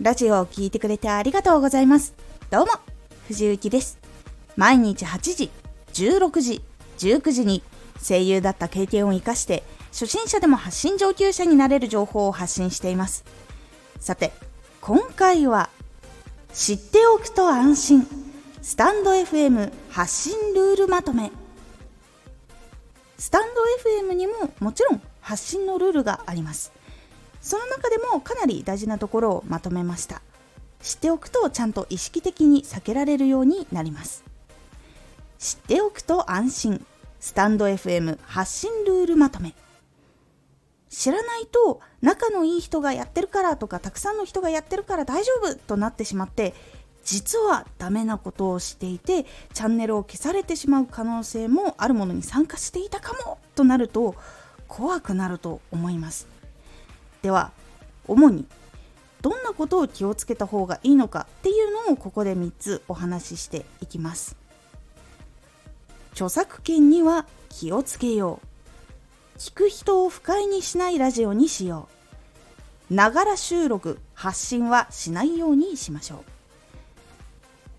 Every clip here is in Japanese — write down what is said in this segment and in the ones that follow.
ラジオを聴いてくれてありがとうございます。どうも、藤幸です。毎日8時、16時、19時に声優だった経験を活かして初心者でも発信上級者になれる情報を発信しています。さて、今回は知っておくと安心スタンド FM 発信ルールまとめスタンド FM にももちろん発信のルールがあります。その中でもかなり大事なところをまとめました。知っておくとちゃんと意識的に避けられるようになります。知っておくと安心。スタンド FM 発信ルールまとめ。知らないと仲のいい人がやってるからとかたくさんの人がやってるから大丈夫となってしまって実はダメなことをしていてチャンネルを消されてしまう可能性もあるものに参加していたかもとなると怖くなると思います。では主にどんなことを気をつけた方がいいのかっていうのをここで3つお話ししていきます。著作権には気をつけよう。聞く人を不快にしないラジオにしよう。ながら収録発信はしないようにしましょう。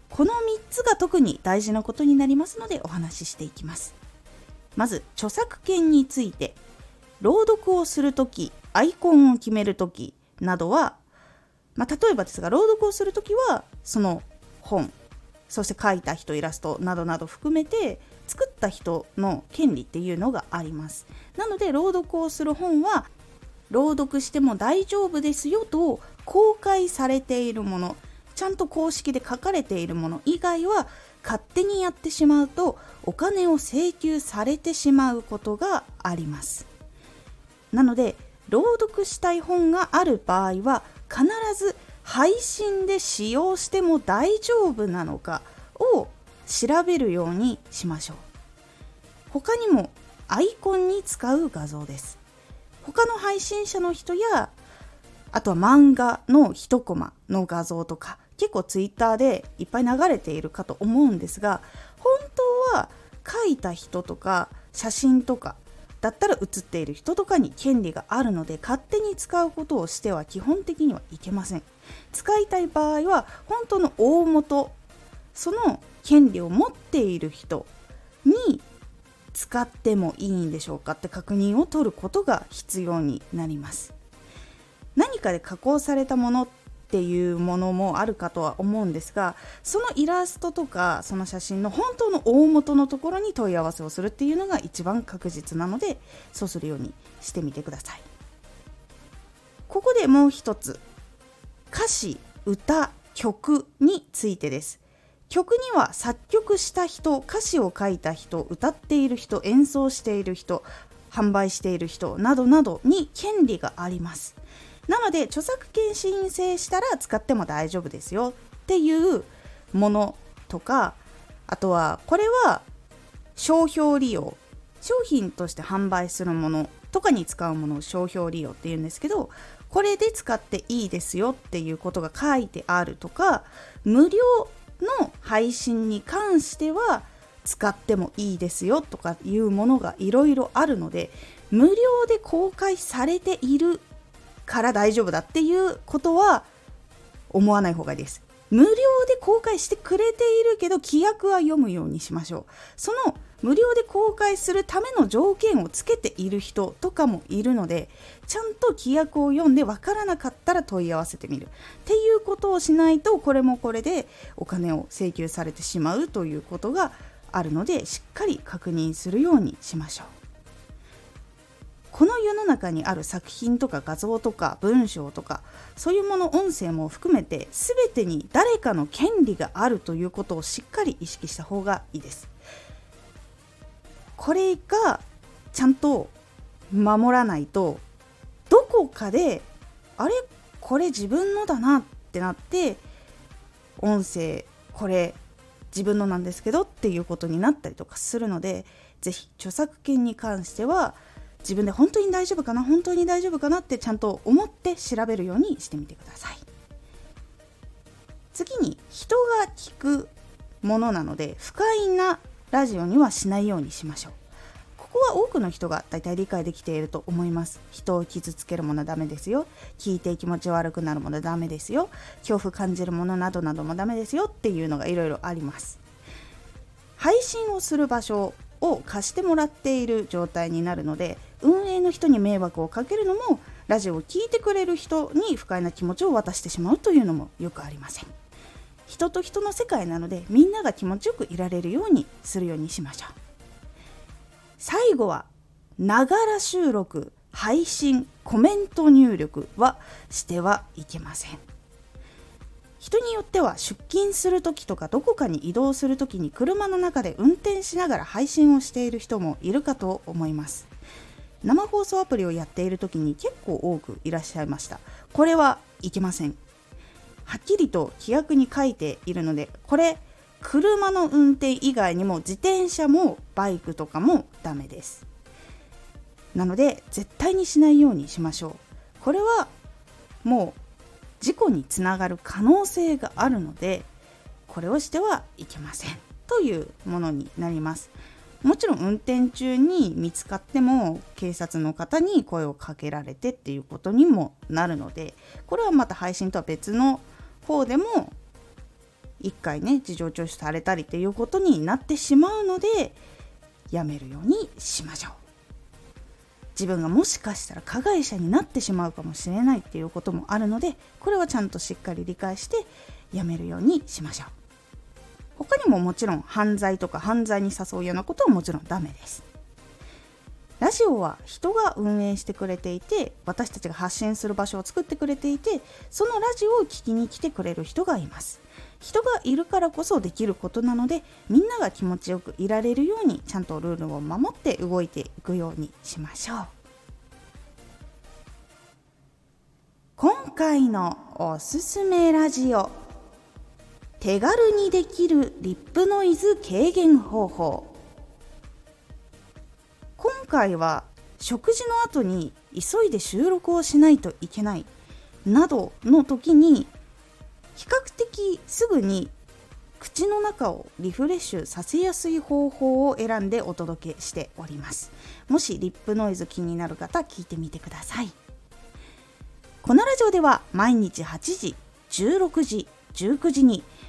この3つが特に大事なことになりますのでお話ししていきます。まず著作権について。朗読をするときアイコンを決める時などは、まあ、例えばですが朗読をする時はその本そして書いた人イラストなどなど含めて作った人の権利っていうのがあります。なので朗読をする本は朗読しても大丈夫ですよと公開されているものちゃんと公式で書かれているもの以外は勝手にやってしまうとお金を請求されてしまうことがあります。なので朗読したい本がある場合は必ず配信で使用しても大丈夫なのかを調べるようにしましょう。他にもアイコンに使う画像です。他の配信者の人やあとは漫画の一コマの画像とか結構ツイッターでいっぱい流れているかと思うんですが本当は書いた人とか写真とかだったら写っている人とかに権利があるので勝手に使うことをしては基本的にはいけません。使いたい場合は本当の大元その権利を持っている人に使ってもいいんでしょうかって確認を取ることが必要になります。何かで加工されたものっていうものもあるかとは思うんですがそのイラストとかその写真の本当の大元のところに問い合わせをするっていうのが一番確実なのでそうするようにしてみてください。ここでもう一つ。歌詞歌曲についてです。曲には作曲した人歌詞を書いた人歌っている人演奏している人販売している人などなどに権利があります。なので著作権申請したら使っても大丈夫ですよ。っていうものとかあとはこれは商標利用商品として販売するものとかに使うものを商標利用っていうんですけどこれで使っていいですよっていうことが書いてあるとか無料の配信に関しては使ってもいいですよとかいうものがいろいろあるので無料で公開されているから大丈夫だっていうことは思わない方がいいです。無料で公開してくれているけど規約は読むようにしましょう。その無料で公開するための条件をつけている人とかもいるのでちゃんと規約を読んで分からなかったら問い合わせてみるっていうことをしないとこれもこれでお金を請求されてしまうということがあるのでしっかり確認するようにしましょう。この世の中にある作品とか画像とか文章とかそういうもの音声も含めて全てに誰かの権利があるということをしっかり意識した方がいいです。これがちゃんと守らないとどこかであれ？これ自分のだなってなって音声これ自分のなんですけどっていうことになったりとかするので是非著作権に関しては自分で本当に大丈夫かな本当に大丈夫かなってちゃんと思って調べるようにしてみてください。次に人が聞くものなので不快なラジオにはしないようにしましょう。ここは多くの人が大体理解できていると思います。人を傷つけるものダメですよ。聞いて気持ち悪くなるものダメですよ。恐怖感じるものなどなどもダメですよっていうのがいろいろあります。配信をする場所を貸してもらっている状態になるので運営の人に迷惑をかけるのもラジオを聴いてくれる人に不快な気持ちを渡してしまうというのもよくありません人と人の世界なのでみんなが気持ちよくいられるようにするようにしましょう最後はながら収録配信コメント入力はしてはいけません人によっては出勤する時とかどこかに移動する時に車の中で運転しながら配信をしている人もいるかと思います生放送アプリをやっている時に結構多くいらっしゃいました。これはいけません。はっきりと規約に書いているのでこれ車の運転以外にも自転車もバイクとかもダメです。なので絶対にしないようにしましょう。これはもう事故につながる可能性があるのでこれをしてはいけません。というものになります。もちろん運転中に見つかっても警察の方に声をかけられてっていうことにもなるのでこれはまた配信とは別の方でも1回ね事情聴取されたりっていうことになってしまうのでやめるようにしましょう。自分がもしかしたら加害者になってしまうかもしれないっていうこともあるのでこれはちゃんとしっかり理解してやめるようにしましょう。他にももちろん犯罪とか犯罪に誘うようなことはもちろんダメです。ラジオは人が運営してくれていて私たちが発信する場所を作ってくれていてそのラジオを聴きに来てくれる人がいます。人がいるからこそできることなのでみんなが気持ちよくいられるようにちゃんとルールを守って動いていくようにしましょう。今回のおすすめラジオ。手軽にできるリップノイズ軽減方法。今回は食事の後に急いで収録をしないといけない。などの時に比較的すぐに口の中をリフレッシュさせやすい方法を選んでお届けしております。もしリップノイズ気になる方聞いてみてください。このラジオでは毎日8時16時19時に